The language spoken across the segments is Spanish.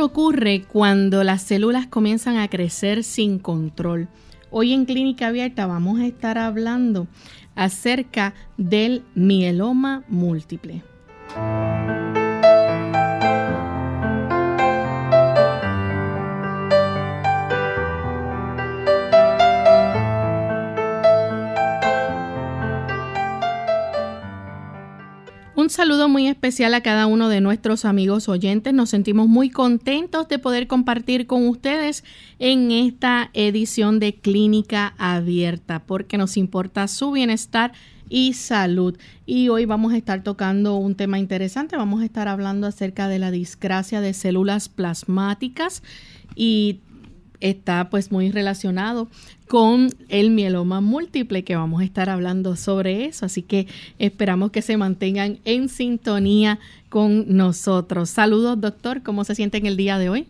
Ocurre cuando las células comienzan a crecer sin control. Hoy en Clínica Abierta vamos a estar hablando acerca del mieloma múltiple. Un saludo muy especial a cada uno de nuestros amigos oyentes. Nos sentimos muy contentos de poder compartir con ustedes en esta edición de Clínica Abierta porque nos importa su bienestar y salud. Y hoy vamos a estar tocando un tema interesante. Vamos a estar hablando acerca de la discrasia de células plasmáticas y está pues muy relacionado con el mieloma múltiple que vamos a estar hablando sobre eso. Así que esperamos que se mantengan en sintonía con nosotros. Saludos, doctor. ¿Cómo se siente en el día de hoy?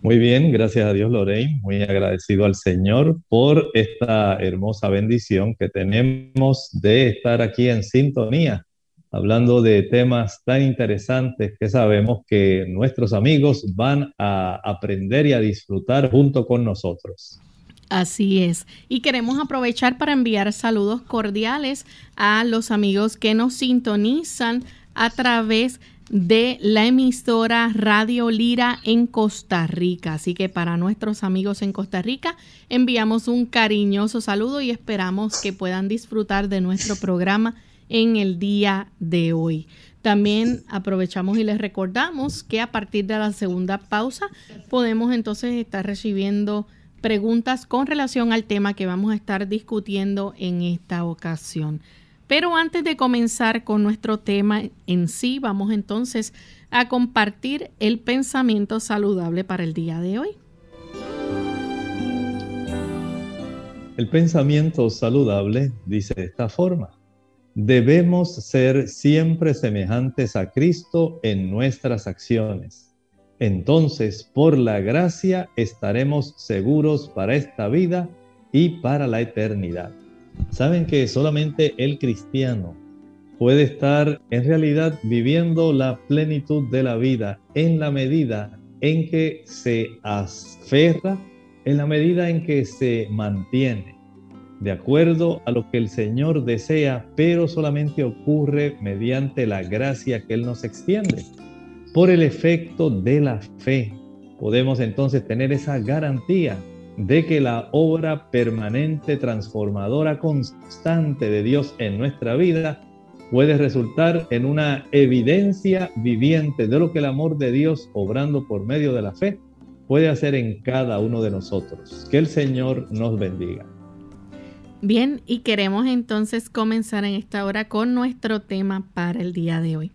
Muy bien, gracias a Dios, Lorraine. Muy agradecido al Señor por esta hermosa bendición que tenemos de estar aquí en sintonía hablando de temas tan interesantes que sabemos que nuestros amigos van a aprender y a disfrutar junto con nosotros. Así es. Y queremos aprovechar para enviar saludos cordiales a los amigos que nos sintonizan a través de la emisora Radio Lira en Costa Rica. Así que para nuestros amigos en Costa Rica enviamos un cariñoso saludo y esperamos que puedan disfrutar de nuestro programa en el día de hoy. También aprovechamos y les recordamos que a partir de la segunda pausa podemos entonces estar recibiendo preguntas con relación al tema que vamos a estar discutiendo en esta ocasión. Pero antes de comenzar con nuestro tema en sí, vamos entonces a compartir el pensamiento saludable para el día de hoy. El pensamiento saludable dice de esta forma debemos ser siempre semejantes a Cristo en nuestras acciones. Entonces, por la gracia, estaremos seguros para esta vida y para la eternidad. Saben que solamente el cristiano puede estar en realidad viviendo la plenitud de la vida en la medida en que se aferra, en la medida en que se mantiene de acuerdo a lo que el Señor desea, pero solamente ocurre mediante la gracia que Él nos extiende. Por el efecto de la fe, podemos entonces tener esa garantía de que la obra permanente, transformadora, constante de Dios en nuestra vida puede resultar en una evidencia viviente de lo que el amor de Dios, obrando por medio de la fe, puede hacer en cada uno de nosotros. Que el Señor nos bendiga. Bien, y queremos entonces comenzar en esta hora con nuestro tema para el día de hoy.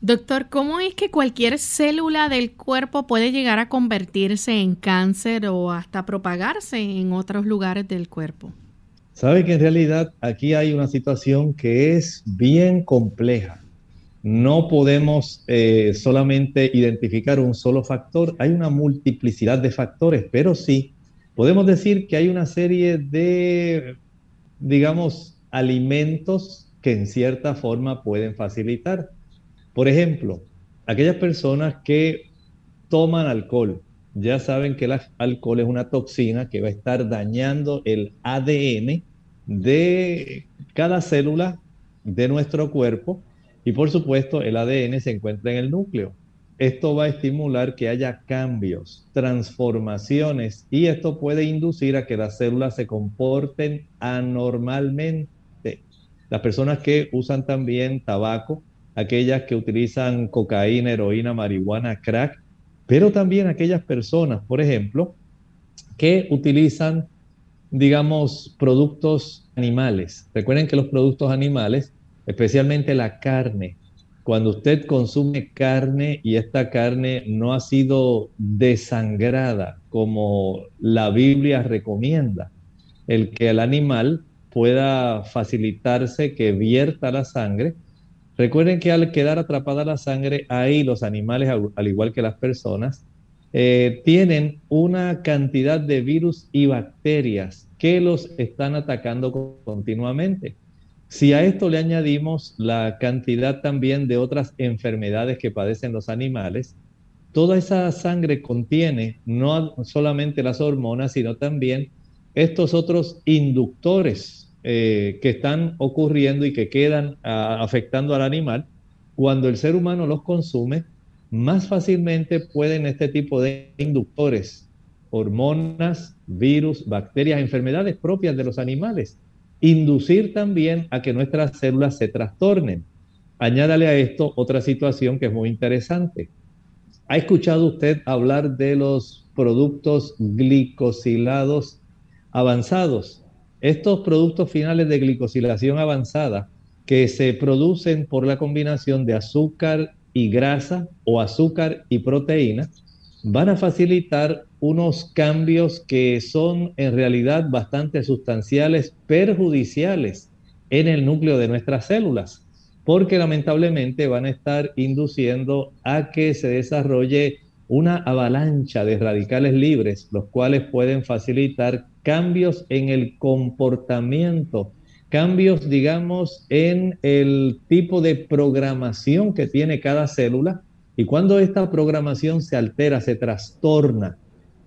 Doctor, ¿cómo es que cualquier célula del cuerpo puede llegar a convertirse en cáncer o hasta propagarse en otros lugares del cuerpo? Sabe que en realidad aquí hay una situación que es bien compleja. No podemos eh, solamente identificar un solo factor, hay una multiplicidad de factores, pero sí podemos decir que hay una serie de, digamos, alimentos que en cierta forma pueden facilitar. Por ejemplo, aquellas personas que toman alcohol, ya saben que el alcohol es una toxina que va a estar dañando el ADN de cada célula de nuestro cuerpo y por supuesto el ADN se encuentra en el núcleo. Esto va a estimular que haya cambios, transformaciones y esto puede inducir a que las células se comporten anormalmente. Las personas que usan también tabaco, aquellas que utilizan cocaína, heroína, marihuana, crack, pero también aquellas personas, por ejemplo, que utilizan, digamos, productos animales. Recuerden que los productos animales, especialmente la carne, cuando usted consume carne y esta carne no ha sido desangrada como la Biblia recomienda, el que el animal pueda facilitarse que vierta la sangre, Recuerden que al quedar atrapada la sangre, ahí los animales, al igual que las personas, eh, tienen una cantidad de virus y bacterias que los están atacando continuamente. Si a esto le añadimos la cantidad también de otras enfermedades que padecen los animales, toda esa sangre contiene no solamente las hormonas, sino también estos otros inductores eh, que están ocurriendo y que quedan ah, afectando al animal, cuando el ser humano los consume, más fácilmente pueden este tipo de inductores, hormonas, virus, bacterias, enfermedades propias de los animales, inducir también a que nuestras células se trastornen. Añádale a esto otra situación que es muy interesante. ¿Ha escuchado usted hablar de los productos glicosilados avanzados? Estos productos finales de glicosilación avanzada que se producen por la combinación de azúcar y grasa o azúcar y proteína van a facilitar unos cambios que son en realidad bastante sustanciales, perjudiciales en el núcleo de nuestras células, porque lamentablemente van a estar induciendo a que se desarrolle una avalancha de radicales libres, los cuales pueden facilitar cambios en el comportamiento, cambios, digamos, en el tipo de programación que tiene cada célula. Y cuando esta programación se altera, se trastorna,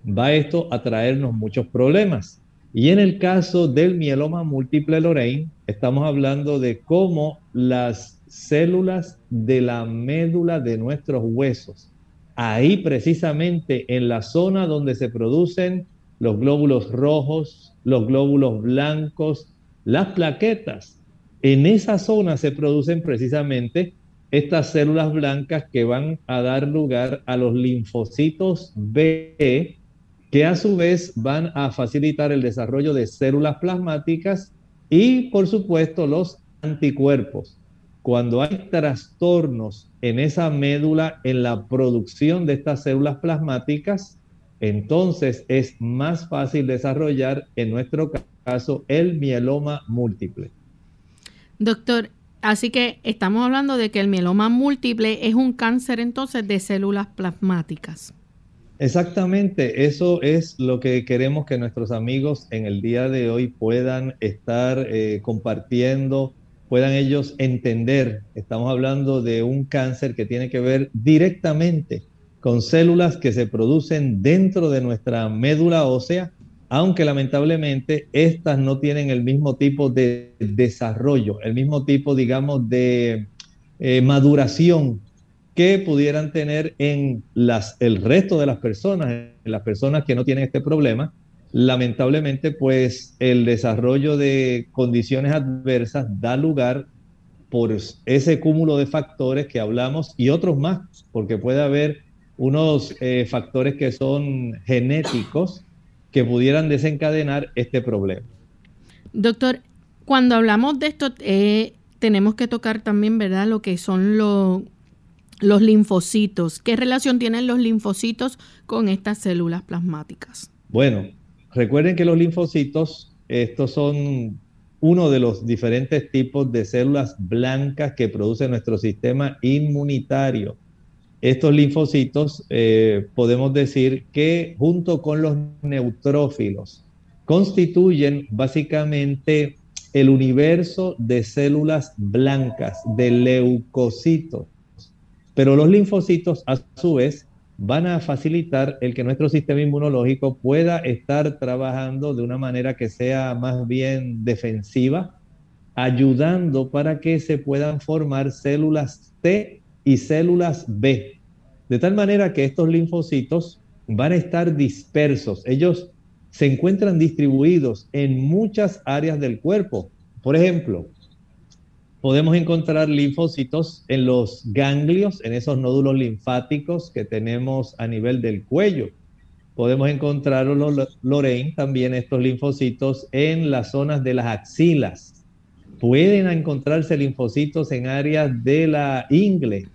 va esto a traernos muchos problemas. Y en el caso del mieloma múltiple Lorraine, estamos hablando de cómo las células de la médula de nuestros huesos, ahí precisamente en la zona donde se producen los glóbulos rojos, los glóbulos blancos, las plaquetas. En esa zona se producen precisamente estas células blancas que van a dar lugar a los linfocitos B, que a su vez van a facilitar el desarrollo de células plasmáticas y, por supuesto, los anticuerpos. Cuando hay trastornos en esa médula, en la producción de estas células plasmáticas, entonces es más fácil desarrollar, en nuestro caso, el mieloma múltiple. Doctor, así que estamos hablando de que el mieloma múltiple es un cáncer entonces de células plasmáticas. Exactamente, eso es lo que queremos que nuestros amigos en el día de hoy puedan estar eh, compartiendo, puedan ellos entender. Estamos hablando de un cáncer que tiene que ver directamente con células que se producen dentro de nuestra médula ósea, aunque lamentablemente estas no tienen el mismo tipo de desarrollo, el mismo tipo, digamos, de eh, maduración que pudieran tener en el resto de las personas, en las personas que no tienen este problema. Lamentablemente, pues el desarrollo de condiciones adversas da lugar por ese cúmulo de factores que hablamos y otros más, porque puede haber unos eh, factores que son genéticos que pudieran desencadenar este problema. Doctor, cuando hablamos de esto, eh, tenemos que tocar también, ¿verdad?, lo que son los linfocitos. ¿Qué relación tienen los linfocitos con estas células plasmáticas? Bueno, recuerden que los linfocitos, estos son uno de los diferentes tipos de células blancas que produce nuestro sistema inmunitario. Estos linfocitos eh, podemos decir que junto con los neutrófilos constituyen básicamente el universo de células blancas, de leucocitos. Pero los linfocitos a su vez van a facilitar el que nuestro sistema inmunológico pueda estar trabajando de una manera que sea más bien defensiva, ayudando para que se puedan formar células T y células B. De tal manera que estos linfocitos van a estar dispersos. Ellos se encuentran distribuidos en muchas áreas del cuerpo. Por ejemplo, podemos encontrar linfocitos en los ganglios, en esos nódulos linfáticos que tenemos a nivel del cuello. Podemos encontrar, Lorraine, también estos linfocitos en las zonas de las axilas. Pueden encontrarse linfocitos en áreas de la ingle,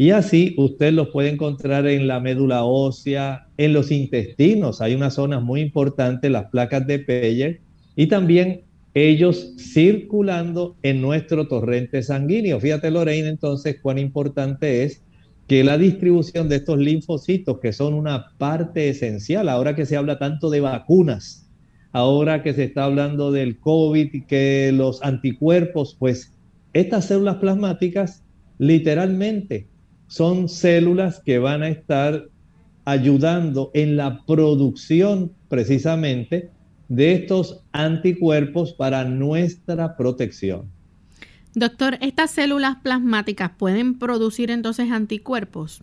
y así usted los puede encontrar en la médula ósea, en los intestinos. Hay unas zonas muy importantes, las placas de Peyer, y también ellos circulando en nuestro torrente sanguíneo. Fíjate, Lorraine, entonces, cuán importante es que la distribución de estos linfocitos, que son una parte esencial, ahora que se habla tanto de vacunas, ahora que se está hablando del COVID y que los anticuerpos, pues estas células plasmáticas literalmente son células que van a estar ayudando en la producción precisamente de estos anticuerpos para nuestra protección. Doctor, ¿estas células plasmáticas pueden producir entonces anticuerpos?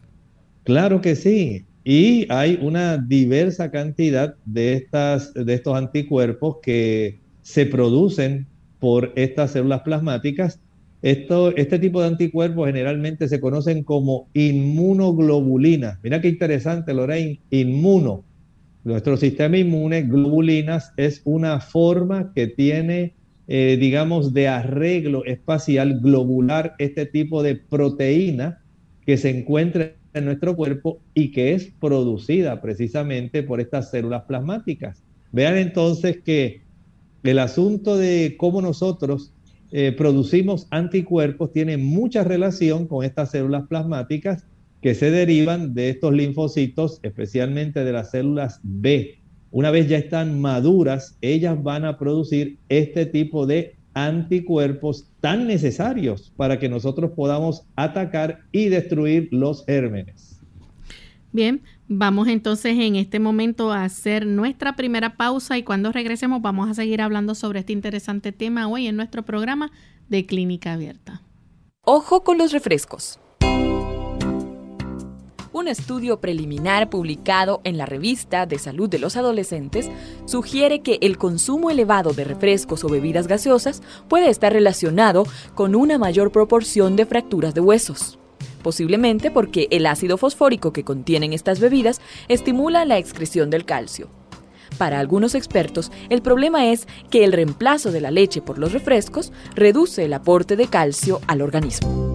Claro que sí. Y hay una diversa cantidad de, estas, de estos anticuerpos que se producen por estas células plasmáticas este tipo de anticuerpos generalmente se conocen como inmunoglobulinas. Mira qué interesante, Lorraine, inmuno. Nuestro sistema inmune, globulinas, es una forma que tiene, eh, digamos, de arreglo espacial globular este tipo de proteína que se encuentra en nuestro cuerpo y que es producida precisamente por estas células plasmáticas. Vean entonces que el asunto de cómo nosotros eh, producimos anticuerpos tiene mucha relación con estas células plasmáticas que se derivan de estos linfocitos, especialmente de las células B. Una vez ya están maduras, ellas van a producir este tipo de anticuerpos tan necesarios para que nosotros podamos atacar y destruir los gérmenes. Bien, vamos entonces en este momento a hacer nuestra primera pausa y cuando regresemos vamos a seguir hablando sobre este interesante tema hoy en nuestro programa de Clínica Abierta. Ojo con los refrescos. Un estudio preliminar publicado en la revista de salud de los adolescentes sugiere que el consumo elevado de refrescos o bebidas gaseosas puede estar relacionado con una mayor proporción de fracturas de huesos posiblemente porque el ácido fosfórico que contienen estas bebidas estimula la excreción del calcio. Para algunos expertos, el problema es que el reemplazo de la leche por los refrescos reduce el aporte de calcio al organismo.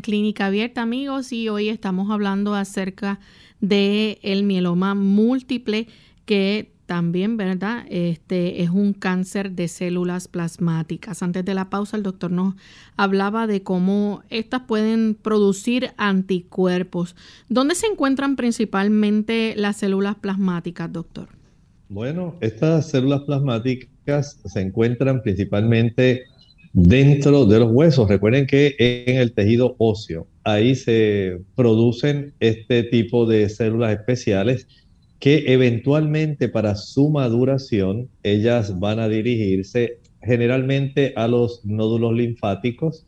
En Clínica Abierta, amigos, y hoy estamos hablando acerca de el mieloma múltiple que también, ¿verdad? Este es un cáncer de células plasmáticas. Antes de la pausa, el doctor nos hablaba de cómo estas pueden producir anticuerpos. ¿Dónde se encuentran principalmente las células plasmáticas, doctor? Bueno, estas células plasmáticas se encuentran principalmente dentro de los huesos. Recuerden que en el tejido óseo, ahí se producen este tipo de células especiales que eventualmente para su maduración ellas van a dirigirse generalmente a los nódulos linfáticos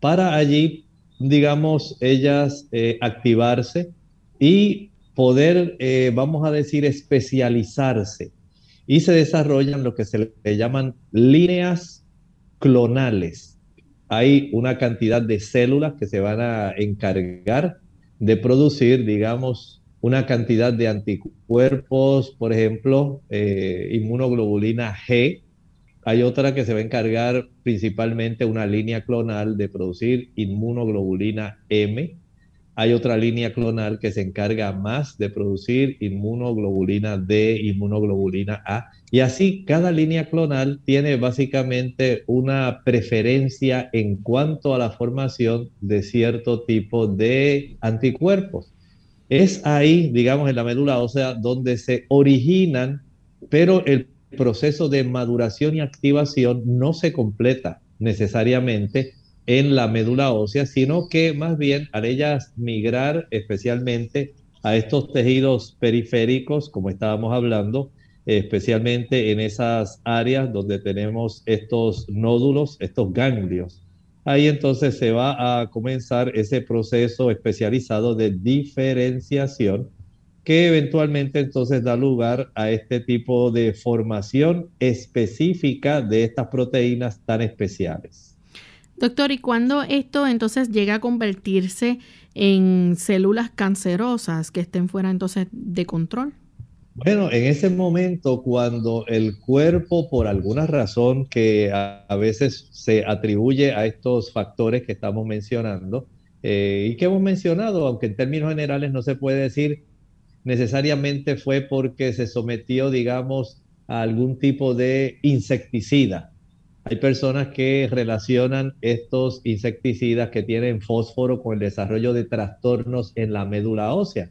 para allí, digamos, ellas eh, activarse y poder, eh, vamos a decir, especializarse. Y se desarrollan lo que se le llaman líneas clonales. Hay una cantidad de células que se van a encargar de producir, digamos, una cantidad de anticuerpos, por ejemplo, eh, inmunoglobulina G. Hay otra que se va a encargar principalmente una línea clonal de producir inmunoglobulina M. Hay otra línea clonal que se encarga más de producir inmunoglobulina D, inmunoglobulina A. Y así cada línea clonal tiene básicamente una preferencia en cuanto a la formación de cierto tipo de anticuerpos. Es ahí, digamos, en la médula ósea donde se originan, pero el proceso de maduración y activación no se completa necesariamente en la médula ósea, sino que más bien al migrar especialmente a estos tejidos periféricos, como estábamos hablando, especialmente en esas áreas donde tenemos estos nódulos, estos ganglios. Ahí entonces se va a comenzar ese proceso especializado de diferenciación que eventualmente entonces da lugar a este tipo de formación específica de estas proteínas tan especiales. Doctor, ¿y cuándo esto entonces llega a convertirse en células cancerosas que estén fuera entonces de control? Bueno, en ese momento cuando el cuerpo por alguna razón que a, veces se atribuye a estos factores que estamos mencionando eh, y que hemos mencionado, aunque en términos generales no se puede decir necesariamente fue porque se sometió, digamos, a algún tipo de insecticida. Hay personas que relacionan estos insecticidas que tienen fósforo con el desarrollo de trastornos en la médula ósea.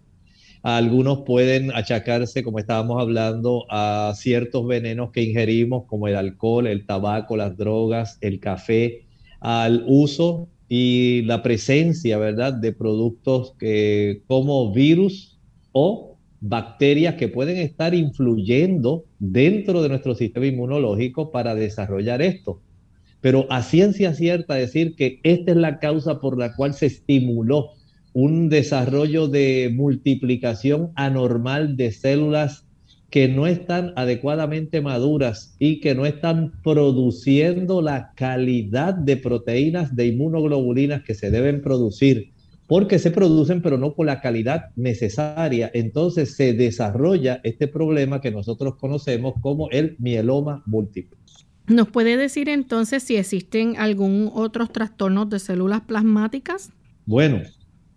Algunos pueden achacarse, como estábamos hablando, a ciertos venenos que ingerimos, como el alcohol, el tabaco, las drogas, el café, al uso y la presencia, ¿verdad?, de productos que, como virus o bacterias que pueden estar influyendo dentro de nuestro sistema inmunológico para desarrollar esto. Pero a ciencia cierta decir que esta es la causa por la cual se estimuló un desarrollo de multiplicación anormal de células que no están adecuadamente maduras y que no están produciendo la calidad de proteínas de inmunoglobulinas que se deben producir, porque se producen pero no con la calidad necesaria. Entonces se desarrolla este problema que nosotros conocemos como el mieloma múltiple. ¿Nos puede decir entonces si existen algún otros trastornos de células plasmáticas? Bueno,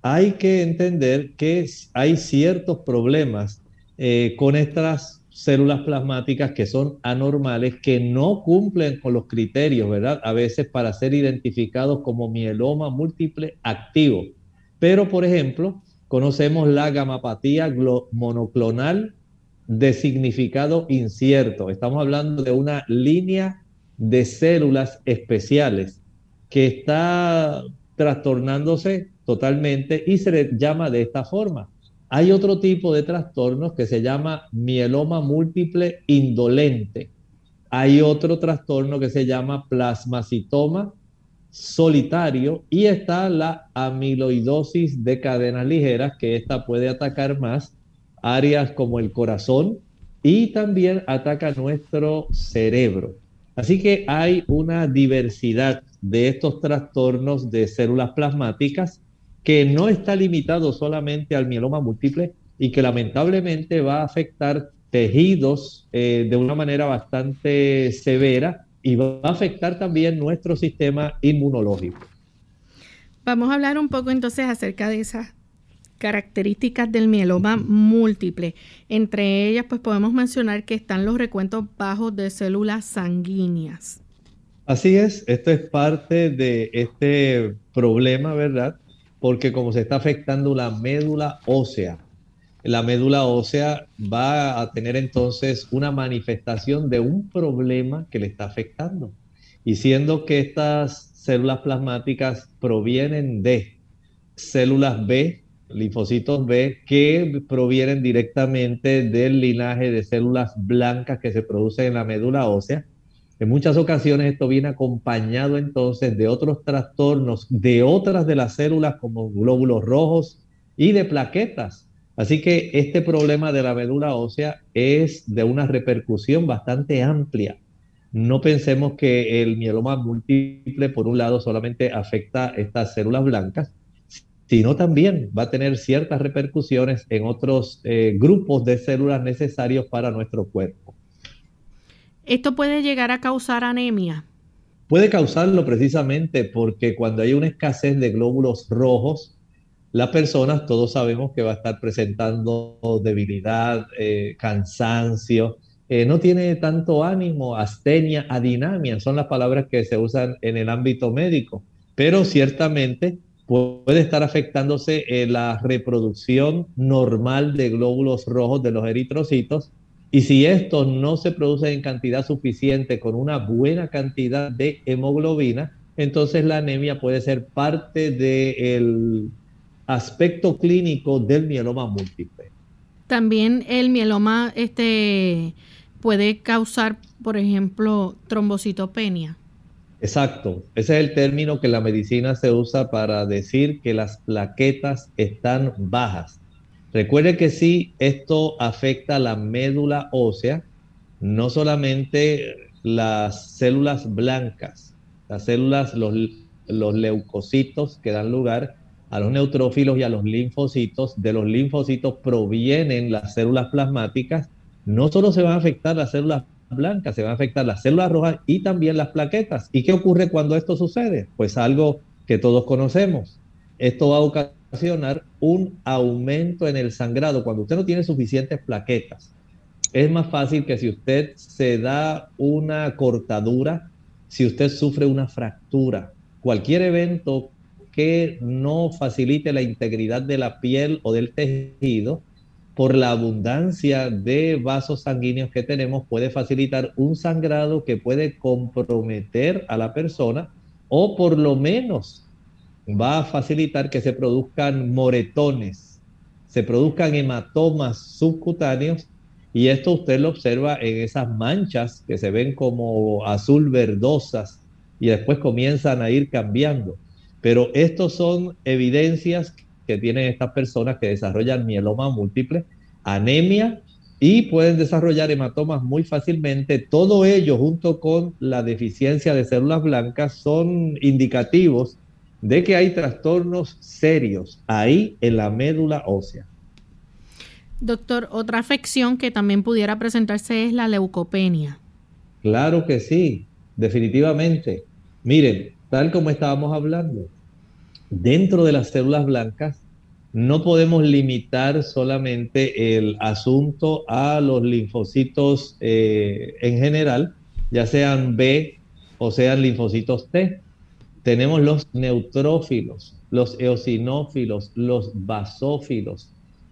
hay que entender que hay ciertos problemas eh, con estas células plasmáticas que son anormales, que no cumplen con los criterios, ¿verdad? A veces para ser identificados como mieloma múltiple activo. Pero, por ejemplo, conocemos la gamapatía monoclonal de significado incierto. Estamos hablando de una línea de células especiales que está trastornándose totalmente y se le llama de esta forma. Hay otro tipo de trastornos que se llama mieloma múltiple indolente. Hay otro trastorno que se llama plasmacitoma solitario y está la amiloidosis de cadenas ligeras, que esta puede atacar más áreas como el corazón y también ataca nuestro cerebro. Así que hay una diversidad de estos trastornos de células plasmáticas que no está limitado solamente al mieloma múltiple y que lamentablemente va a afectar tejidos eh, de una manera bastante severa y va a afectar también nuestro sistema inmunológico. Vamos a hablar un poco entonces acerca de esas características del mieloma múltiple. Entre ellas, pues podemos mencionar que están los recuentos bajos de células sanguíneas. Así es, esto es parte de este problema, ¿verdad? Porque como se está afectando la médula ósea, la médula ósea va a tener entonces una manifestación de un problema que le está afectando. Y siendo que estas células plasmáticas provienen de células B, linfocitos B que provienen directamente del linaje de células blancas que se producen en la médula ósea. En muchas ocasiones esto viene acompañado entonces de otros trastornos de otras de las células como glóbulos rojos y de plaquetas. Así que este problema de la médula ósea es de una repercusión bastante amplia. No pensemos que el mieloma múltiple, por un lado, solamente afecta estas células blancas, sino también va a tener ciertas repercusiones en otros eh, grupos de células necesarios para nuestro cuerpo. ¿Esto puede llegar a causar anemia? Puede causarlo precisamente porque cuando hay una escasez de glóbulos rojos, las personas, todos sabemos que va a estar presentando debilidad, eh, cansancio, eh, no tiene tanto ánimo, astenia, adinamia, son las palabras que se usan en el ámbito médico, pero ciertamente puede estar afectándose eh, la reproducción normal de glóbulos rojos de los eritrocitos. Y si estos no se producen en cantidad suficiente con una buena cantidad de hemoglobina, entonces la anemia puede ser parte del aspecto clínico del mieloma múltiple. También el mieloma este, puede causar, por ejemplo, trombocitopenia. Exacto, ese es el término que la medicina se usa para decir que las plaquetas están bajas. Recuerde que si esto afecta la médula ósea, no solamente las células blancas, las células, los, los leucocitos que dan lugar a los neutrófilos y a los linfocitos. De los linfocitos provienen las células plasmáticas. No solo se van a afectar las células blancas, se van a afectar las células rojas y también las plaquetas. ¿Y qué ocurre cuando esto sucede? Pues algo que todos conocemos. Esto va a ocasionar un aumento en el sangrado cuando usted no tiene suficientes plaquetas. Es más fácil que si usted se da una cortadura, si usted sufre una fractura, cualquier evento que no facilite la integridad de la piel o del tejido, por la abundancia de vasos sanguíneos que tenemos, puede facilitar un sangrado que puede comprometer a la persona o por lo menos va a facilitar que se produzcan moretones, se produzcan hematomas subcutáneos y esto usted lo observa en esas manchas que se ven como azul verdosas y después comienzan a ir cambiando. Pero estos son evidencias que tienen estas personas que desarrollan mieloma múltiple, anemia y pueden desarrollar hematomas muy fácilmente. Todo ello junto con la deficiencia de células blancas son indicativos de que hay trastornos serios ahí en la médula ósea. Doctor, otra afección que también pudiera presentarse es la leucopenia. Claro que sí, definitivamente. Miren, tal como estábamos hablando, dentro de las células blancas no podemos limitar solamente el asunto a los linfocitos eh, en general, ya sean B o sean linfocitos T. Tenemos los neutrófilos, los eosinófilos, los basófilos.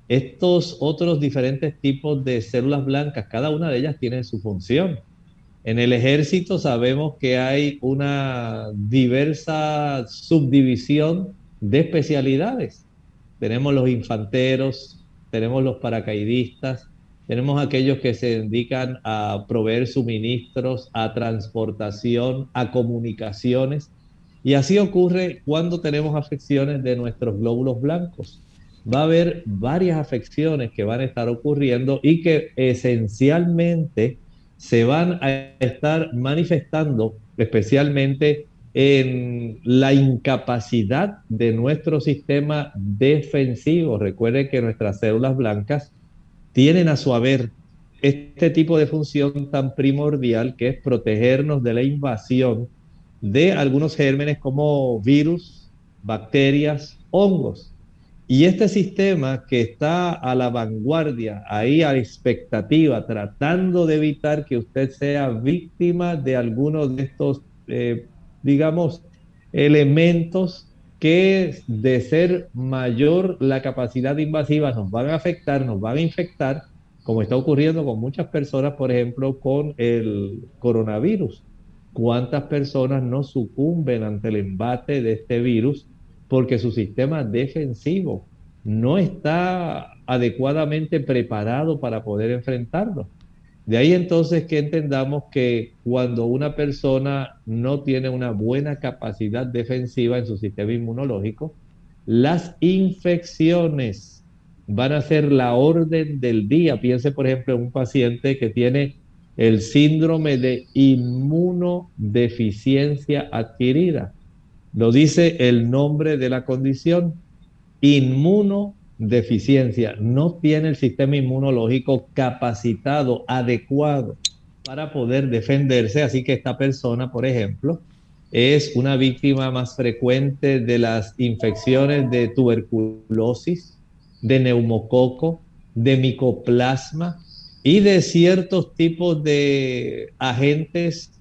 Estos otros diferentes tipos de células blancas, cada una de ellas tiene su función. En el ejército sabemos que hay una diversa subdivisión de especialidades. Tenemos los infanteros, tenemos los paracaidistas, tenemos aquellos que se dedican a proveer suministros, a transportación, a comunicaciones. Y así ocurre cuando tenemos afecciones de nuestros glóbulos blancos. Va a haber varias afecciones que van a estar ocurriendo y que esencialmente se van a estar manifestando especialmente en la incapacidad de nuestro sistema defensivo. Recuerden que nuestras células blancas tienen a su haber este tipo de función tan primordial que es protegernos de la invasión de algunos gérmenes como virus, bacterias, hongos. Y este sistema que está a la vanguardia, ahí a la expectativa, tratando de evitar que usted sea víctima de alguno de estos eh, digamos, elementos que de ser mayor la capacidad invasiva nos van a afectar, nos van a infectar, como está ocurriendo con muchas personas, por ejemplo, con el coronavirus. ¿Cuántas personas no sucumben ante el embate de este virus porque su sistema defensivo no está adecuadamente preparado para poder enfrentarlo? De ahí entonces que entendamos que cuando una persona no tiene una buena capacidad defensiva en su sistema inmunológico, las infecciones van a ser la orden del día. Piense, por ejemplo, en un paciente que tiene el síndrome de inmunodeficiencia adquirida. Lo dice el nombre de la condición, inmunodeficiencia deficiencia, no tiene el sistema inmunológico capacitado, adecuado para poder defenderse. Así que esta persona, por ejemplo, es una víctima más frecuente de las infecciones de tuberculosis, de neumococo, de micoplasma y de ciertos tipos de agentes,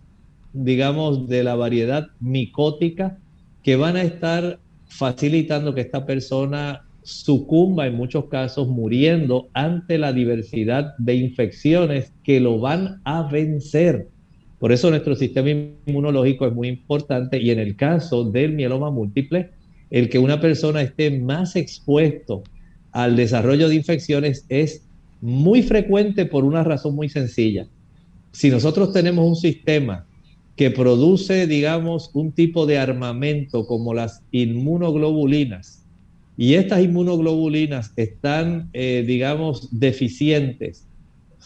digamos, de la variedad micótica que van a estar facilitando que esta persona sucumba en muchos casos muriendo ante la diversidad de infecciones que lo van a vencer. Por eso nuestro sistema inmunológico es muy importante y en el caso del mieloma múltiple, el que una persona esté más expuesto al desarrollo de infecciones es muy frecuente por una razón muy sencilla. Si nosotros tenemos un sistema que produce, digamos, un tipo de armamento como las inmunoglobulinas, y estas inmunoglobulinas están, eh, digamos, deficientes,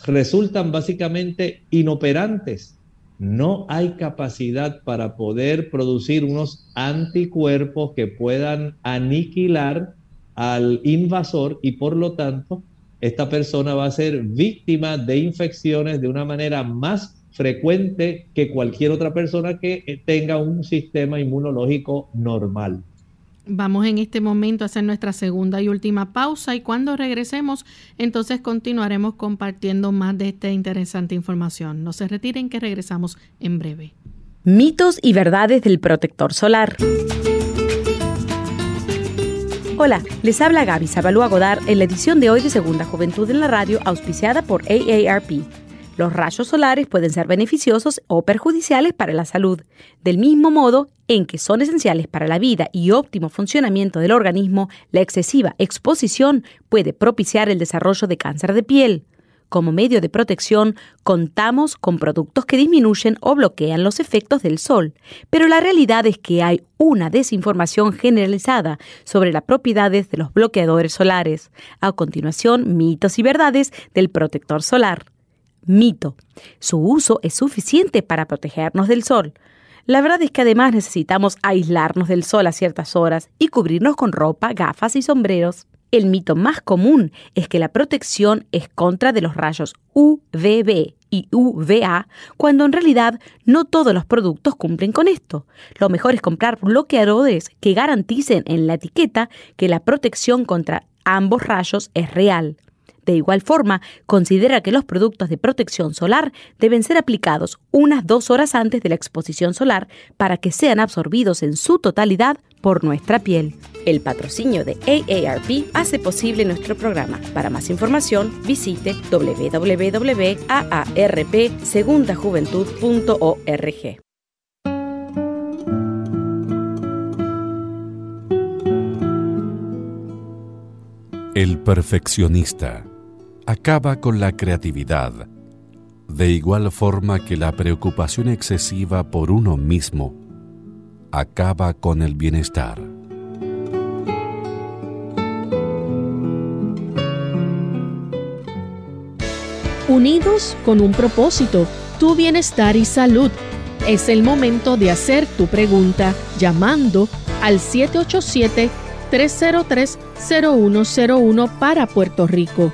resultan básicamente inoperantes. No hay capacidad para poder producir unos anticuerpos que puedan aniquilar al invasor y por lo tanto esta persona va a ser víctima de infecciones de una manera más frecuente que cualquier otra persona que tenga un sistema inmunológico normal. Vamos en este momento a hacer nuestra segunda y última pausa y cuando regresemos entonces continuaremos compartiendo más de esta interesante información. No se retiren que regresamos en breve. Mitos y verdades del protector solar. Hola, les habla Gaby Zabalúa Godard en la edición de hoy de Segunda Juventud en la Radio auspiciada por AARP. Los rayos solares pueden ser beneficiosos o perjudiciales para la salud, del mismo modo en que son esenciales para la vida y óptimo funcionamiento del organismo, la excesiva exposición puede propiciar el desarrollo de cáncer de piel. Como medio de protección, contamos con productos que disminuyen o bloquean los efectos del sol, pero la realidad es que hay una desinformación generalizada sobre las propiedades de los bloqueadores solares. A continuación, mitos y verdades del protector solar. Mito. Su uso es suficiente para protegernos del sol. La verdad es que además necesitamos aislarnos del sol a ciertas horas y cubrirnos con ropa, gafas y sombreros. El mito más común es que la protección es contra de los rayos UVB y UVA, cuando en realidad no todos los productos cumplen con esto. Lo mejor es comprar bloqueadores que garanticen en la etiqueta que la protección contra ambos rayos es real. De igual forma, considera que los productos de protección solar deben ser aplicados unas dos horas antes de la exposición solar para que sean absorbidos en su totalidad por nuestra piel. El patrocinio de AARP hace posible nuestro programa. Para más información, visite www.aarpsegundajuventud.org. El perfeccionista acaba con la creatividad, de igual forma que la preocupación excesiva por uno mismo acaba con el bienestar. Unidos con un propósito, tu bienestar y salud. Es el momento de hacer tu pregunta llamando al 787-303-0101 para Puerto Rico,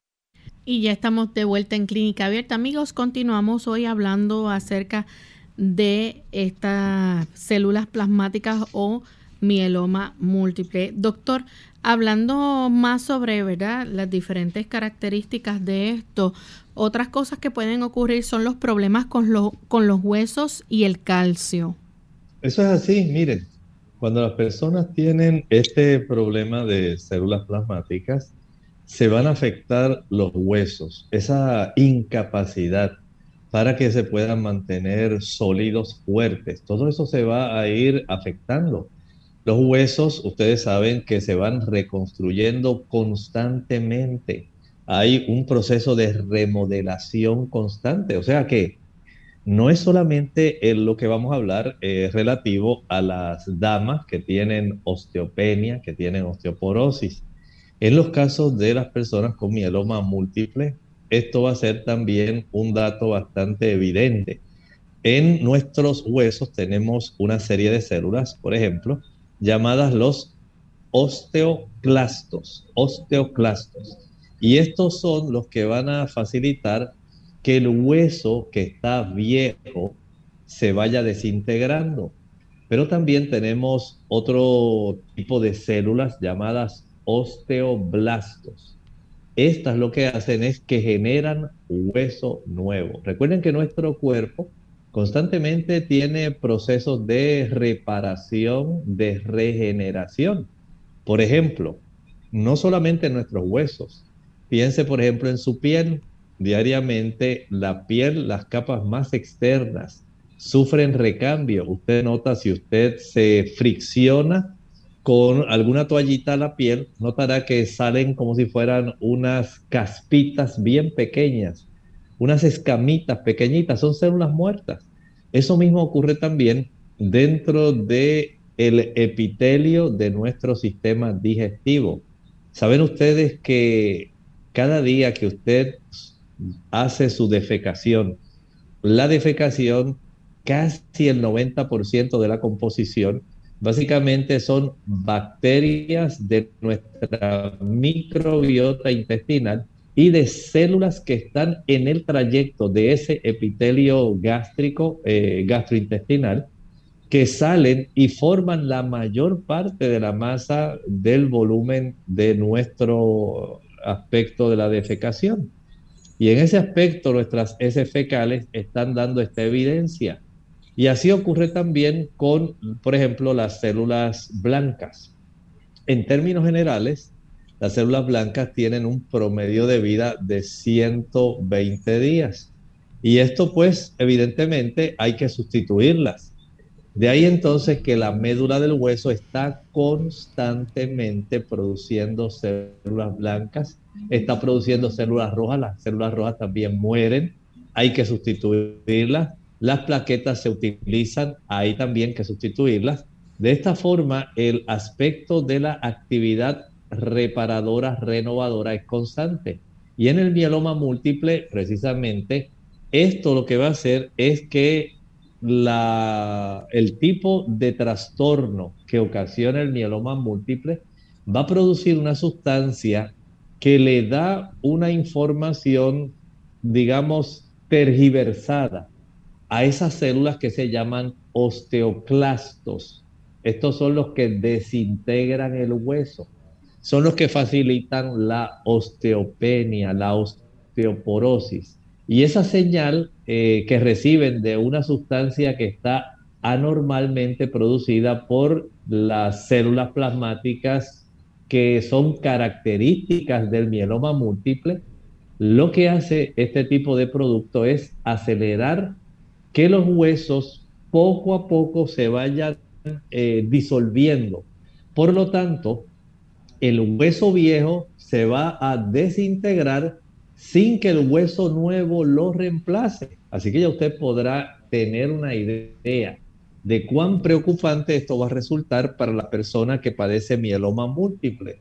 Y ya estamos de vuelta en Clínica Abierta. Amigos, continuamos hoy hablando acerca de estas células plasmáticas o mieloma múltiple. Doctor, hablando más sobre ¿verdad? las diferentes características de esto, otras cosas que pueden ocurrir son los problemas con, con los huesos y el calcio. Eso es así, miren, cuando las personas tienen este problema de células plasmáticas, se van a afectar los huesos, esa incapacidad para que se puedan mantener sólidos, fuertes. Todo eso se va a ir afectando. Los huesos, ustedes saben que se van reconstruyendo constantemente. Hay un proceso de remodelación constante. O sea que no es solamente en lo que vamos a hablar eh, relativo a las damas que tienen osteopenia, que tienen osteoporosis. En los casos de las personas con mieloma múltiple, esto va a ser también un dato bastante evidente. En nuestros huesos tenemos una serie de células, por ejemplo, llamadas los osteoclastos, osteoclastos. Y estos son los que van a facilitar que el hueso que está viejo se vaya desintegrando. Pero también tenemos otro tipo de células llamadas osteoblastos. Estas lo que hacen es que generan hueso nuevo. Recuerden que nuestro cuerpo constantemente tiene procesos de reparación, de regeneración. Por ejemplo, no solamente en nuestros huesos. Piense, por ejemplo, en su piel. Diariamente la piel, las capas más externas, sufren recambio. Usted nota si usted se fricciona con alguna toallita a la piel, notará que salen como si fueran unas caspitas bien pequeñas, unas escamitas pequeñitas, son células muertas. Eso mismo ocurre también dentro de el epitelio de nuestro sistema digestivo. Saben ustedes que cada día que usted hace su defecación, la defecación, casi el 90% de la composición Básicamente son bacterias de nuestra microbiota intestinal y de células que están en el trayecto de ese epitelio gástrico, eh, gastrointestinal, que salen y forman la mayor parte de la masa del volumen de nuestro aspecto de la defecación. Y en ese aspecto nuestras heces fecales están dando esta evidencia. Y así ocurre también con, por ejemplo, las células blancas. En términos generales, las células blancas tienen un promedio de vida de 120 días. Y esto pues evidentemente hay que sustituirlas. De ahí entonces que la médula del hueso está constantemente produciendo células blancas, está produciendo células rojas, las células rojas también mueren, hay que sustituirlas. Las plaquetas se utilizan, hay también que sustituirlas. De esta forma, el aspecto de la actividad reparadora, renovadora es constante. Y en el mieloma múltiple, precisamente, esto lo que va a hacer es que la, el tipo de trastorno que ocasiona el mieloma múltiple va a producir una sustancia que le da una información, digamos, tergiversada a esas células que se llaman osteoclastos. Estos son los que desintegran el hueso. son los que facilitan la osteopenia, la osteoporosis. Y esa señal eh, que reciben de una sustancia que está anormalmente producida por las células plasmáticas que son características del mieloma múltiple, lo que hace este tipo de producto es acelerar que los huesos poco a poco se vayan eh, disolviendo. Por lo tanto, el hueso viejo se va a desintegrar sin que el hueso nuevo lo reemplace. Así que ya usted podrá tener una idea de cuán preocupante esto va a resultar para la persona que padece mieloma múltiple.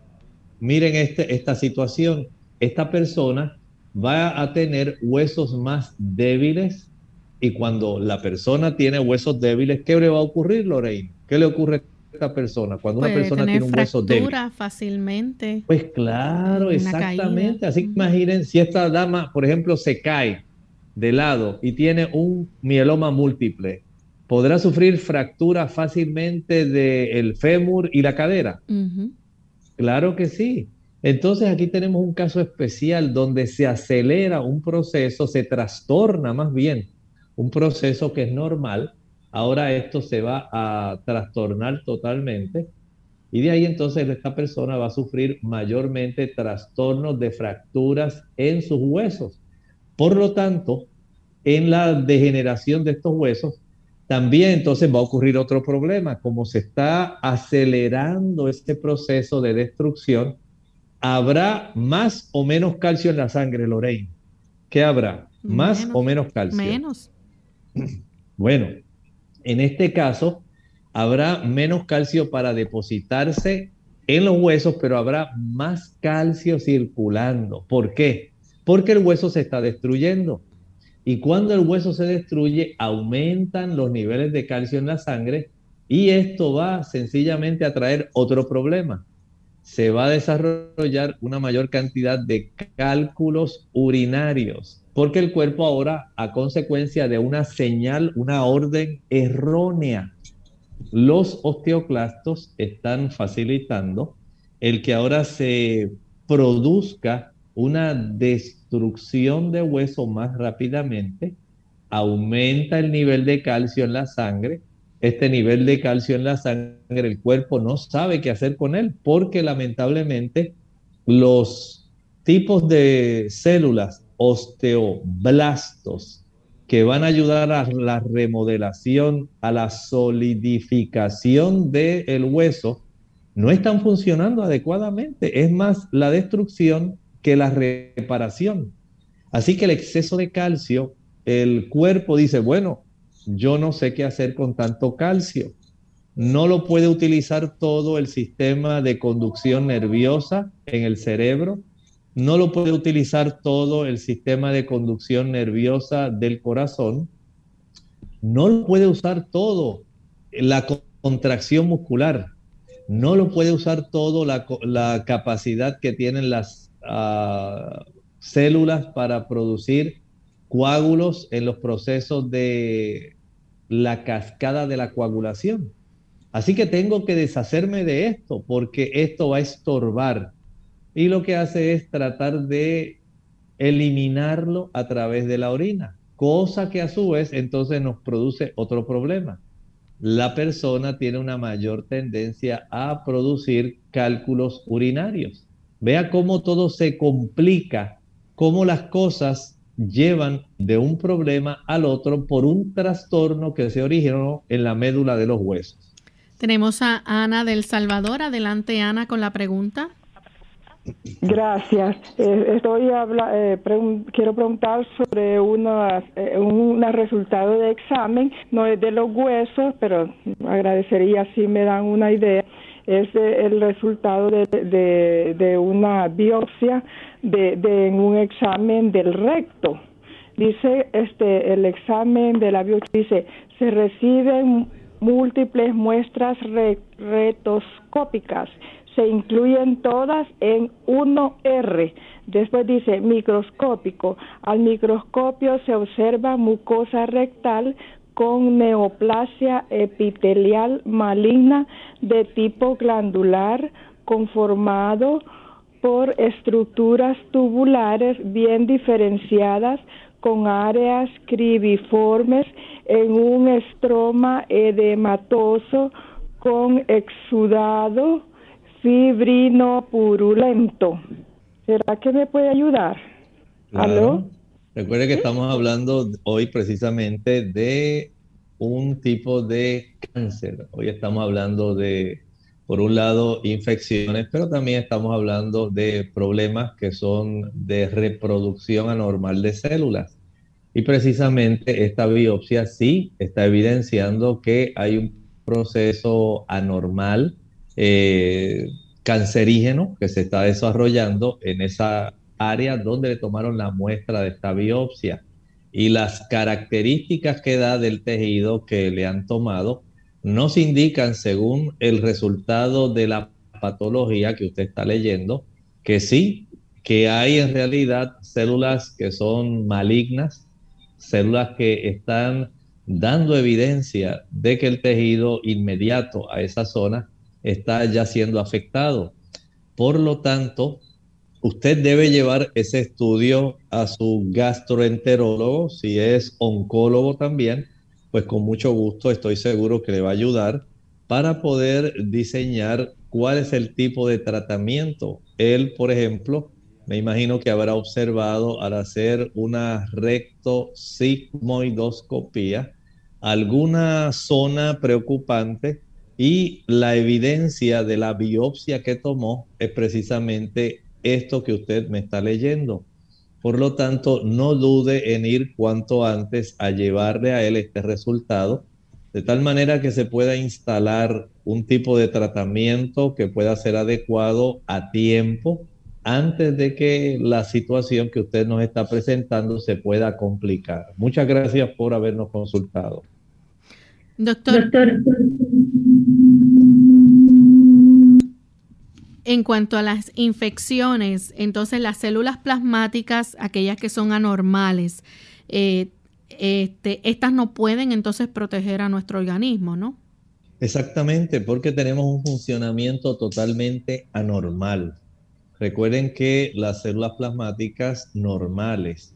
Miren este, esta situación. Esta persona va a tener huesos más débiles y cuando la persona tiene huesos débiles, ¿qué le va a ocurrir, Lorraine? ¿Qué le ocurre a esta persona? Cuando una persona tiene un hueso débil. fácilmente. Pues claro, exactamente. Así que imaginen si esta dama, por ejemplo, se cae de lado y tiene un mieloma múltiple, podrá sufrir fractura fácilmente del fémur y la cadera. Claro que sí. Entonces aquí tenemos un caso especial donde se acelera un proceso, se trastorna más bien un proceso que es normal. Ahora esto se va a trastornar totalmente y de ahí entonces esta persona va a sufrir mayormente trastornos de fracturas en sus huesos. Por lo tanto, en la degeneración de estos huesos, también entonces va a ocurrir otro problema. Como se está acelerando este proceso de destrucción, ¿Habrá más o menos calcio en la sangre, Lorraine? ¿Qué habrá? ¿Más o menos calcio? Menos. Bueno, en este caso, habrá menos calcio para depositarse en los huesos, pero habrá más calcio circulando. ¿Por qué? Porque el hueso se está destruyendo. Y cuando el hueso se destruye, aumentan los niveles de calcio en la sangre y esto va sencillamente a traer otro problema se va a desarrollar una mayor cantidad de cálculos urinarios, porque el cuerpo ahora, a consecuencia de una señal, una orden errónea, los osteoclastos están facilitando el que ahora se produzca una destrucción de hueso más rápidamente, aumenta el nivel de calcio en la sangre, este nivel de calcio en la sangre, el cuerpo no sabe qué hacer con él, porque lamentablemente los tipos de células osteoblastos que van a ayudar a la remodelación, a la solidificación del hueso, no están funcionando adecuadamente. Es más la destrucción que la reparación. Así que el exceso de calcio, el cuerpo dice, bueno, yo no sé qué hacer con tanto calcio. No lo puede utilizar todo el sistema de conducción nerviosa en el cerebro. No lo puede utilizar todo el sistema de conducción nerviosa del corazón. No lo puede usar todo la contracción muscular. No lo puede usar todo la, capacidad que tienen las ah, células para producir coágulos en los procesos de la cascada de la coagulación. Así que tengo que deshacerme de esto porque esto va a estorbar. Y lo que hace es tratar de eliminarlo a través de la orina, cosa que a su vez entonces nos produce otro problema. La persona tiene una mayor tendencia a producir cálculos urinarios. Vea cómo todo se complica, cómo las cosas llevan de un problema al otro por un trastorno que se originó en la médula de los huesos. Tenemos a Ana del Salvador. Adelante, Ana, con la pregunta. Gracias. Eh, estoy eh, quiero preguntar sobre una, eh, un resultado de examen, no es de los huesos, pero agradecería si me dan una idea. Es el resultado de, una biopsia de, un examen del recto. Dice este el examen de la biopsia dice se reciben múltiples muestras retoscópicas, se incluyen todas en 1R. Después dice microscópico. Al microscopio se observa mucosa rectal con neoplasia epitelial maligna de tipo glandular conformado por estructuras tubulares bien diferenciadas con áreas cribiformes en un estroma edematoso con exudado fibrino purulento. ¿Será que me puede ayudar? ¿Aló? Recuerde que estamos hablando hoy precisamente de un tipo de cáncer. Hoy estamos hablando de, por un lado, infecciones, pero también estamos hablando de problemas que son de reproducción anormal de células. Y precisamente esta biopsia sí está evidenciando que hay un proceso anormal eh, cancerígeno que se está desarrollando en esa área donde le tomaron la muestra de esta biopsia. Y las características que da del tejido que le han tomado nos indican, según el resultado de la patología que usted está leyendo, que sí, que hay en realidad células que son malignas, células que están dando evidencia de que el tejido inmediato a esa zona está ya siendo afectado. Por lo tanto, usted debe llevar ese estudio a su gastroenterólogo, si es oncólogo también, pues con mucho gusto estoy seguro que le va a ayudar para poder diseñar cuál es el tipo de tratamiento. Él, por ejemplo, me imagino que habrá observado al hacer una rectosigmoidoscopía alguna zona preocupante y la evidencia de la biopsia que tomó es precisamente esto que usted me está leyendo. Por lo tanto, no dude en ir cuanto antes a llevarle a él este resultado, de tal manera que se pueda instalar un tipo de tratamiento que pueda ser adecuado a tiempo antes de que la situación que usted nos está presentando se pueda complicar. Muchas gracias por habernos consultado. Doctor, en cuanto a las infecciones, entonces las células plasmáticas, aquellas que son anormales, eh, este, estas no pueden entonces proteger a nuestro organismo, ¿no? Exactamente, porque tenemos un funcionamiento totalmente anormal. Recuerden que las células plasmáticas normales,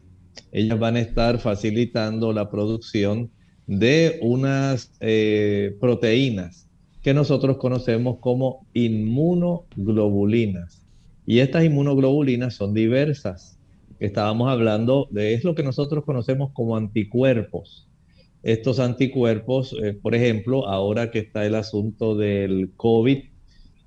ellas van a estar facilitando la producción de unas eh, proteínas que nosotros conocemos como inmunoglobulinas. Y estas inmunoglobulinas son diversas. Estábamos hablando de es lo que nosotros conocemos como anticuerpos. Estos anticuerpos, eh, por ejemplo, ahora que está el asunto del COVID,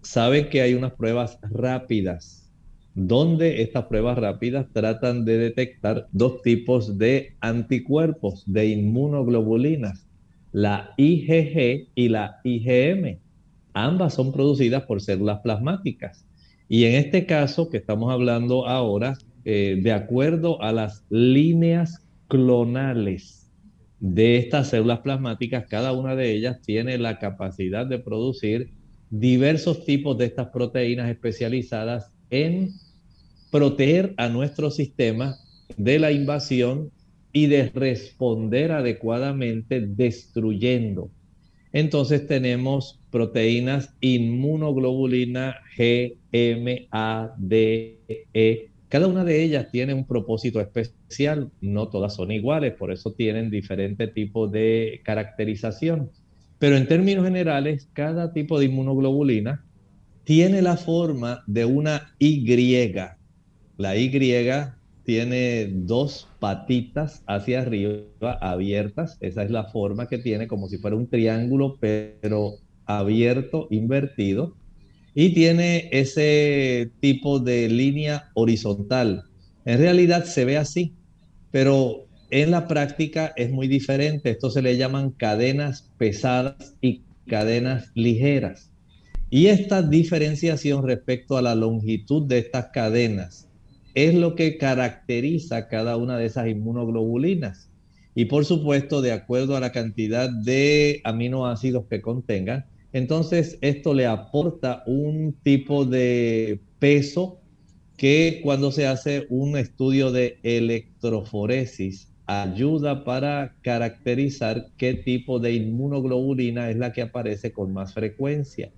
saben que hay unas pruebas rápidas donde estas pruebas rápidas tratan de detectar dos tipos de anticuerpos, de inmunoglobulinas, la IgG y la IgM. Ambas son producidas por células plasmáticas. Y en este caso que estamos hablando ahora, eh, de acuerdo a las líneas clonales de estas células plasmáticas, cada una de ellas tiene la capacidad de producir diversos tipos de estas proteínas especializadas en proteger a nuestro sistema de la invasión y de responder adecuadamente destruyendo. Entonces tenemos proteínas inmunoglobulina G, M, A, D, E. Cada una de ellas tiene un propósito especial, no todas son iguales, por eso tienen diferente tipo de caracterización. Pero en términos generales, cada tipo de inmunoglobulina tiene la forma de una Y, la Y tiene dos patitas hacia arriba abiertas. Esa es la forma que tiene, como si fuera un triángulo, pero abierto, invertido. Y tiene ese tipo de línea horizontal. En realidad se ve así, pero en la práctica es muy diferente. Esto se le llaman cadenas pesadas y cadenas ligeras. Y esta diferenciación respecto a la longitud de estas cadenas es lo que caracteriza cada una de esas inmunoglobulinas. Y por supuesto, de acuerdo a la cantidad de aminoácidos que contengan, entonces esto le aporta un tipo de peso que cuando se hace un estudio de electroforesis ayuda para caracterizar qué tipo de inmunoglobulina es la que aparece con más frecuencia.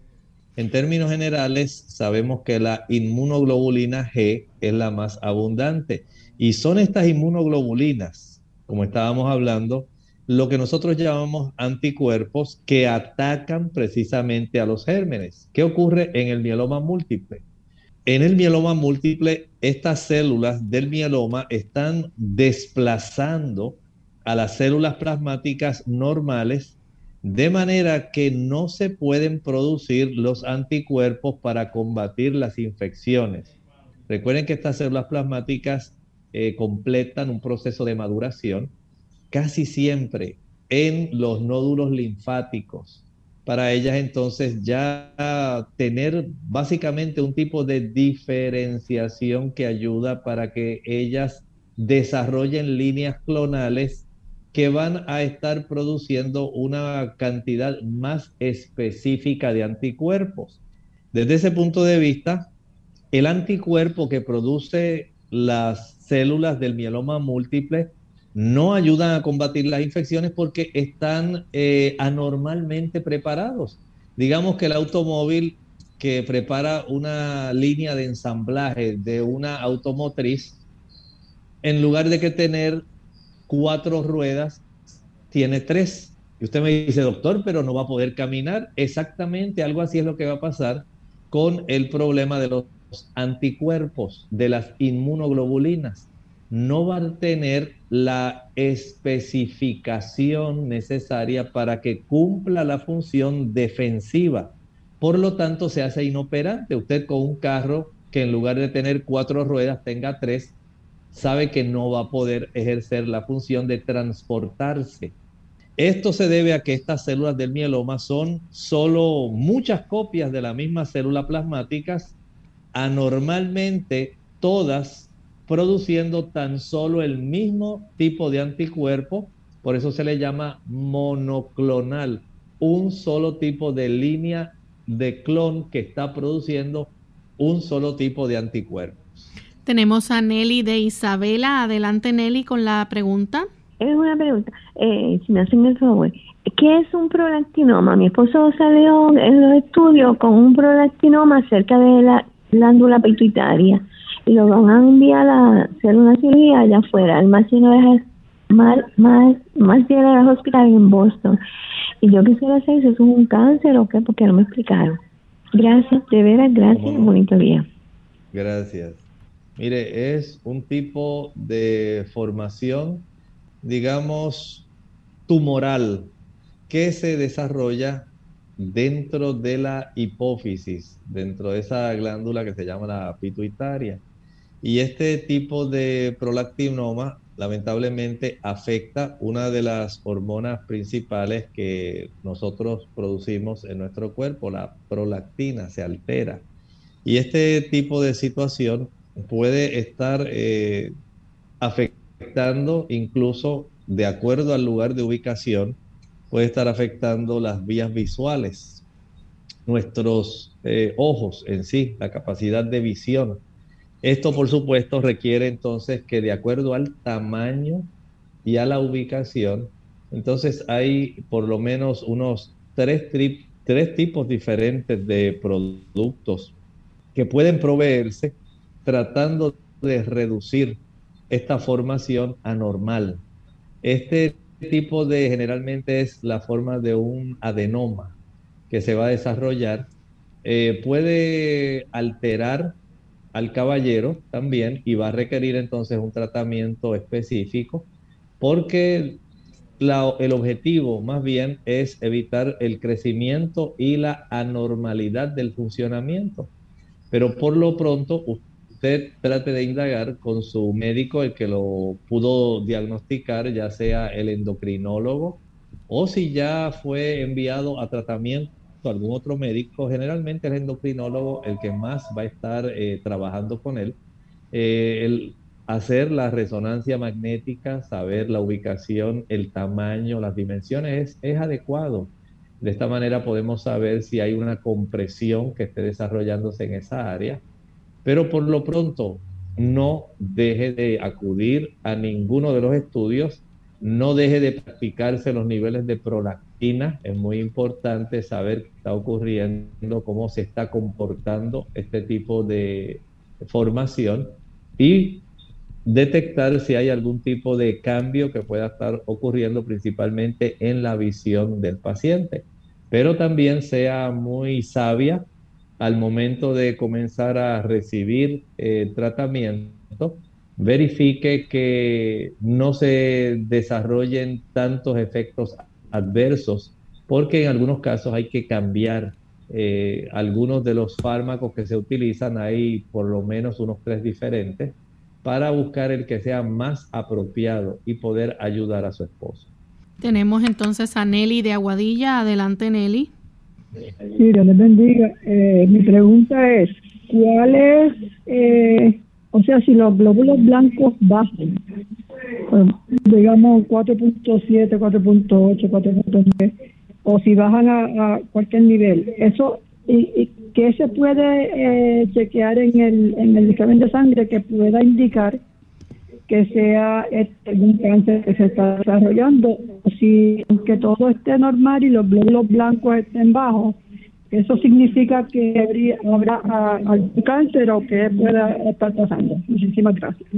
En términos generales, sabemos que la inmunoglobulina G es la más abundante y son estas inmunoglobulinas, como estábamos hablando, lo que nosotros llamamos anticuerpos que atacan precisamente a los gérmenes. ¿Qué ocurre en el mieloma múltiple? En el mieloma múltiple, estas células del mieloma están desplazando a las células plasmáticas normales de manera que no se pueden producir los anticuerpos para combatir las infecciones. Recuerden que estas células plasmáticas eh, completan un proceso de maduración casi siempre en los nódulos linfáticos. Para ellas entonces ya tener básicamente un tipo de diferenciación que ayuda para que ellas desarrollen líneas clonales que van a estar produciendo una cantidad más específica de anticuerpos. Desde ese punto de vista, el anticuerpo que produce las células del mieloma múltiple no ayudan a combatir las infecciones porque están eh, anormalmente preparados. Digamos que el automóvil que prepara una línea de ensamblaje de una automotriz, en lugar de que tener cuatro ruedas, tiene tres. Y usted me dice, doctor, pero no va a poder caminar. Exactamente, algo así es lo que va a pasar con el problema de los anticuerpos, de las inmunoglobulinas. No va a tener la especificación necesaria para que cumpla la función defensiva. Por lo tanto, se hace inoperante. Usted con un carro que en lugar de tener cuatro ruedas tenga tres, sabe que no va a poder ejercer la función de transportarse. Esto se debe a que estas células del mieloma son solo muchas copias de la misma célula plasmáticas, anormalmente todas produciendo tan solo el mismo tipo de anticuerpo, por eso se le llama monoclonal, un solo tipo de línea de clon que está produciendo un solo tipo de anticuerpo. Tenemos a Nelly de Isabela. Adelante, Nelly, con la pregunta. Es una pregunta, eh, si me hacen el favor. ¿Qué es un prolactinoma? Mi esposo salió en los estudios con un prolactinoma cerca de la glándula pituitaria y lo van a enviar a hacer una cirugía allá afuera. El más más, más, más al hospital en Boston. Y yo quisiera saber si es un cáncer o qué, porque no me explicaron. Gracias, de veras, gracias, bonito día. Gracias. Mire, es un tipo de formación, digamos, tumoral que se desarrolla dentro de la hipófisis, dentro de esa glándula que se llama la pituitaria. Y este tipo de prolactinoma lamentablemente afecta una de las hormonas principales que nosotros producimos en nuestro cuerpo, la prolactina, se altera. Y este tipo de situación puede estar eh, afectando incluso de acuerdo al lugar de ubicación, puede estar afectando las vías visuales, nuestros eh, ojos en sí, la capacidad de visión. Esto, por supuesto, requiere entonces que de acuerdo al tamaño y a la ubicación, entonces hay por lo menos unos tres, tres tipos diferentes de productos que pueden proveerse tratando de reducir esta formación anormal. Este tipo de generalmente es la forma de un adenoma que se va a desarrollar. Eh, puede alterar al caballero también y va a requerir entonces un tratamiento específico porque el objetivo más bien es evitar el crecimiento y la anormalidad del funcionamiento. Pero por lo pronto usted trate de indagar con su médico, el que lo pudo diagnosticar, ya sea el endocrinólogo, o si ya fue enviado a tratamiento a algún otro médico, generalmente el endocrinólogo el que más va a estar eh, trabajando con él. Eh, el hacer la resonancia magnética, saber la ubicación, el tamaño, las dimensiones, es, es adecuado. De esta manera podemos saber si hay una compresión que esté desarrollándose en esa área pero por lo pronto, no deje de acudir a ninguno de los estudios no deje de practicarse los niveles de prolactina. Es muy importante saber qué está ocurriendo, cómo se está comportando este tipo de formación y detectar si hay algún tipo de cambio que pueda estar ocurriendo principalmente en la visión del paciente. Pero también sea muy sabia al momento de comenzar a recibir eh, tratamiento verifique que no se desarrollen tantos efectos adversos, porque en algunos casos hay que cambiar eh, algunos de los fármacos que se utilizan, hay por lo menos unos tres diferentes, para buscar el que sea más apropiado y poder ayudar a su esposo. Tenemos entonces a Nelly de Aguadilla. Adelante, Nelly. Sí, Dios les bendiga. Eh, mi pregunta es, ¿cuál es eh, o sea, si los glóbulos blancos bajan, digamos 4.7, 4.8, 4.9, o si bajan a, cualquier nivel, eso, y, ¿qué se puede eh, chequear en el, en el examen de sangre que pueda indicar que sea este, algún cáncer que se está desarrollando? Si que todo esté normal y los glóbulos blancos estén bajos, ¿Eso significa que habrá algún cáncer o que pueda estar pasando? Muchísimas gracias.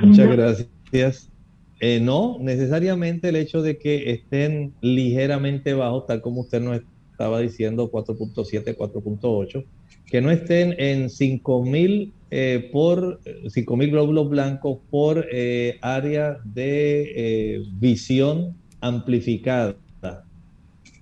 Muchas gracias. Eh, no, necesariamente el hecho de que estén ligeramente bajos, tal como usted nos estaba diciendo, 4.7, 4.8, que no estén en 5000 eh, por 5000 glóbulos blancos por eh, área de eh, visión amplificada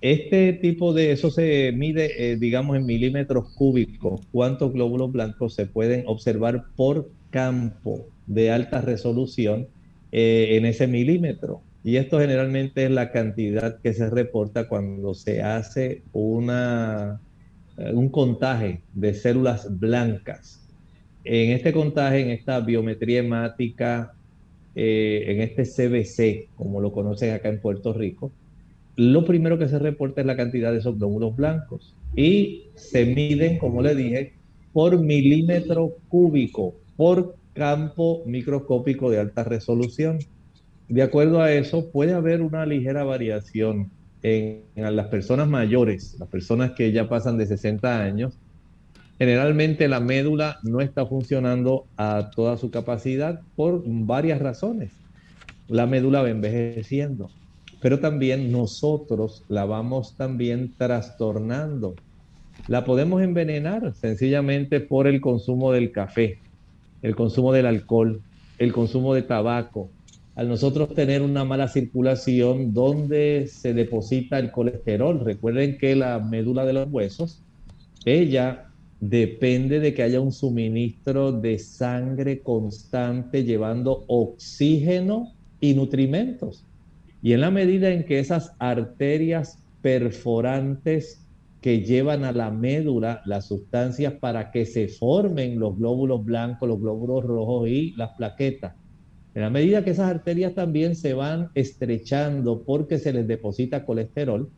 este tipo de, eso se mide, eh, digamos, en milímetros cúbicos, cuántos glóbulos blancos se pueden observar por campo de alta resolución eh, en ese milímetro. Y esto generalmente es la cantidad que se reporta cuando se hace eh, un contaje de células blancas. En este contaje, en esta biometría hemática, en este CBC, como lo conocen acá en Puerto Rico, lo primero que se reporta es la cantidad de esos glóbulos blancos y se miden, como le dije, por milímetro cúbico, por campo microscópico de alta resolución. De acuerdo a eso, puede haber una ligera variación en, las personas mayores, las personas que ya pasan de 60 años. Generalmente la médula no está funcionando a toda su capacidad por varias razones. La médula va envejeciendo pero también nosotros la vamos también trastornando. La podemos envenenar sencillamente por el consumo del café, el consumo del alcohol, el consumo de tabaco. Al nosotros tener una mala circulación donde se deposita el colesterol, recuerden que la médula de los huesos, ella depende de que haya un suministro de sangre constante llevando oxígeno y nutrimentos. Y en la medida en que esas arterias perforantes que llevan a la médula las sustancias para que se formen los glóbulos blancos, los glóbulos rojos y las plaquetas, en la medida que esas arterias también se van estrechando porque se les deposita colesterol,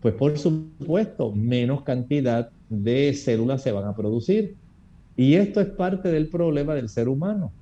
pues por supuesto menos cantidad de células se van a producir. Y esto es parte del problema del ser humano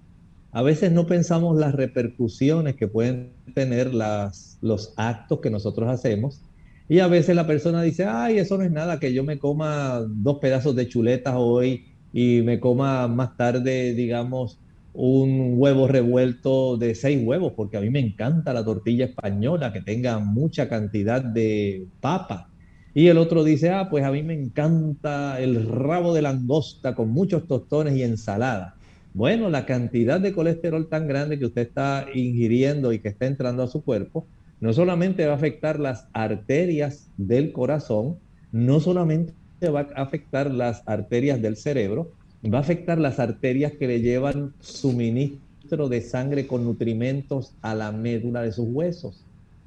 a veces no pensamos las repercusiones que pueden tener las, los actos que nosotros hacemos. Y a veces la persona dice, ay, eso no es nada, que yo me coma dos pedazos de chuletas hoy y me coma más tarde, digamos, un huevo revuelto de seis huevos, porque a mí me encanta la tortilla española, que tenga mucha cantidad de papa. Y el otro dice, ah, pues a mí me encanta el rabo de langosta con muchos tostones y ensalada. Bueno, la cantidad de colesterol tan grande que usted está ingiriendo y que está entrando a su cuerpo, no solamente va a afectar las arterias del corazón, no solamente va a afectar las arterias del cerebro, va a afectar las arterias que le llevan suministro de sangre con nutrimentos a la médula de sus huesos,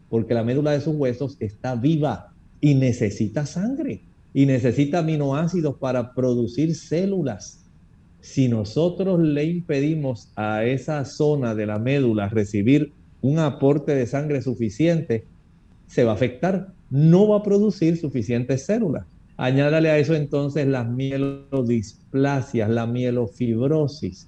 porque la médula de sus huesos está viva y necesita sangre y necesita aminoácidos para producir células si nosotros le impedimos a esa zona de la médula recibir un aporte de sangre suficiente, se va a afectar, no va a producir suficientes células. Añádale a eso entonces las mielodisplasias, la mielofibrosis.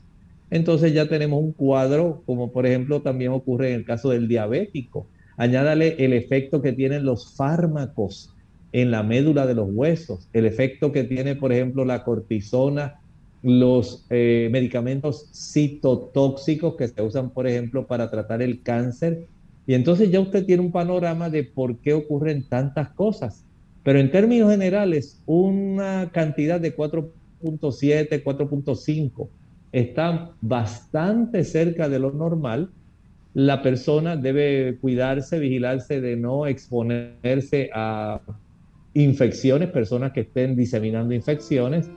entonces ya tenemos un cuadro, como por ejemplo también ocurre en el caso del diabético. Añádale el efecto que tienen los fármacos en la médula de los huesos, el efecto que tiene, por ejemplo, la cortisona, los eh, medicamentos citotóxicos que se usan, por ejemplo, para tratar el cáncer. Y entonces ya usted tiene un panorama de por qué ocurren tantas cosas. Pero en términos generales, una cantidad de 4.7, 4.5 está bastante cerca de lo normal. La persona debe cuidarse, vigilarse de no exponerse a infecciones, personas que estén diseminando infecciones.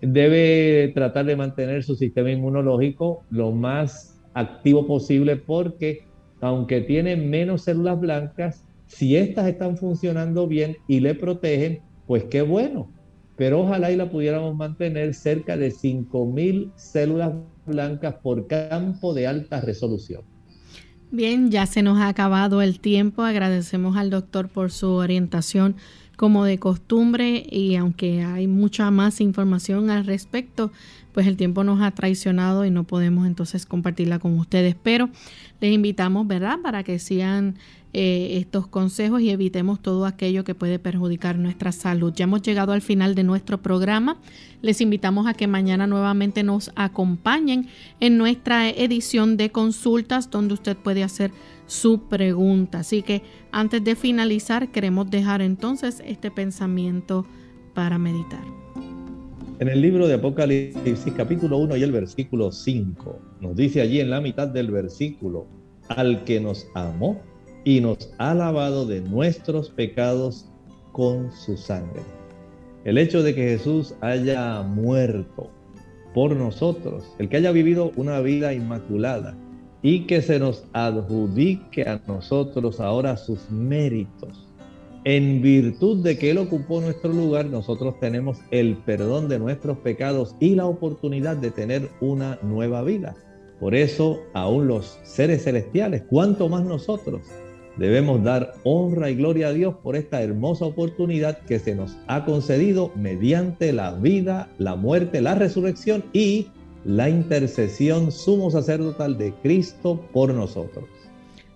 Debe tratar de mantener su sistema inmunológico lo más activo posible porque aunque tiene menos células blancas, si estas están funcionando bien y le protegen, pues qué bueno. Pero ojalá y la pudiéramos mantener cerca de 5.000 células blancas por campo de alta resolución. Bien, ya se nos ha acabado el tiempo. Agradecemos al doctor por su orientación como de costumbre y aunque hay mucha más información al respecto, pues el tiempo nos ha traicionado y no podemos entonces compartirla con ustedes. Pero les invitamos, ¿verdad?, para que sigan eh, estos consejos y evitemos todo aquello que puede perjudicar nuestra salud. Ya hemos llegado al final de nuestro programa. Les invitamos a que mañana nuevamente nos acompañen en nuestra edición de consultas donde usted puede hacer su pregunta. Así que antes de finalizar queremos dejar entonces este pensamiento para meditar. En el libro de Apocalipsis capítulo 1 y el versículo 5 nos dice allí en la mitad del versículo, al que nos amó y nos ha lavado de nuestros pecados con su sangre. El hecho de que Jesús haya muerto por nosotros, el que haya vivido una vida inmaculada y que se nos adjudique a nosotros ahora sus méritos. En virtud de que Él ocupó nuestro lugar, nosotros tenemos el perdón de nuestros pecados y la oportunidad de tener una nueva vida. Por eso, aún los seres celestiales, cuanto más nosotros, Debemos dar honra y gloria a Dios por esta hermosa oportunidad que se nos ha concedido mediante la vida, la muerte, la resurrección y la intercesión sumo sacerdotal de Cristo por nosotros.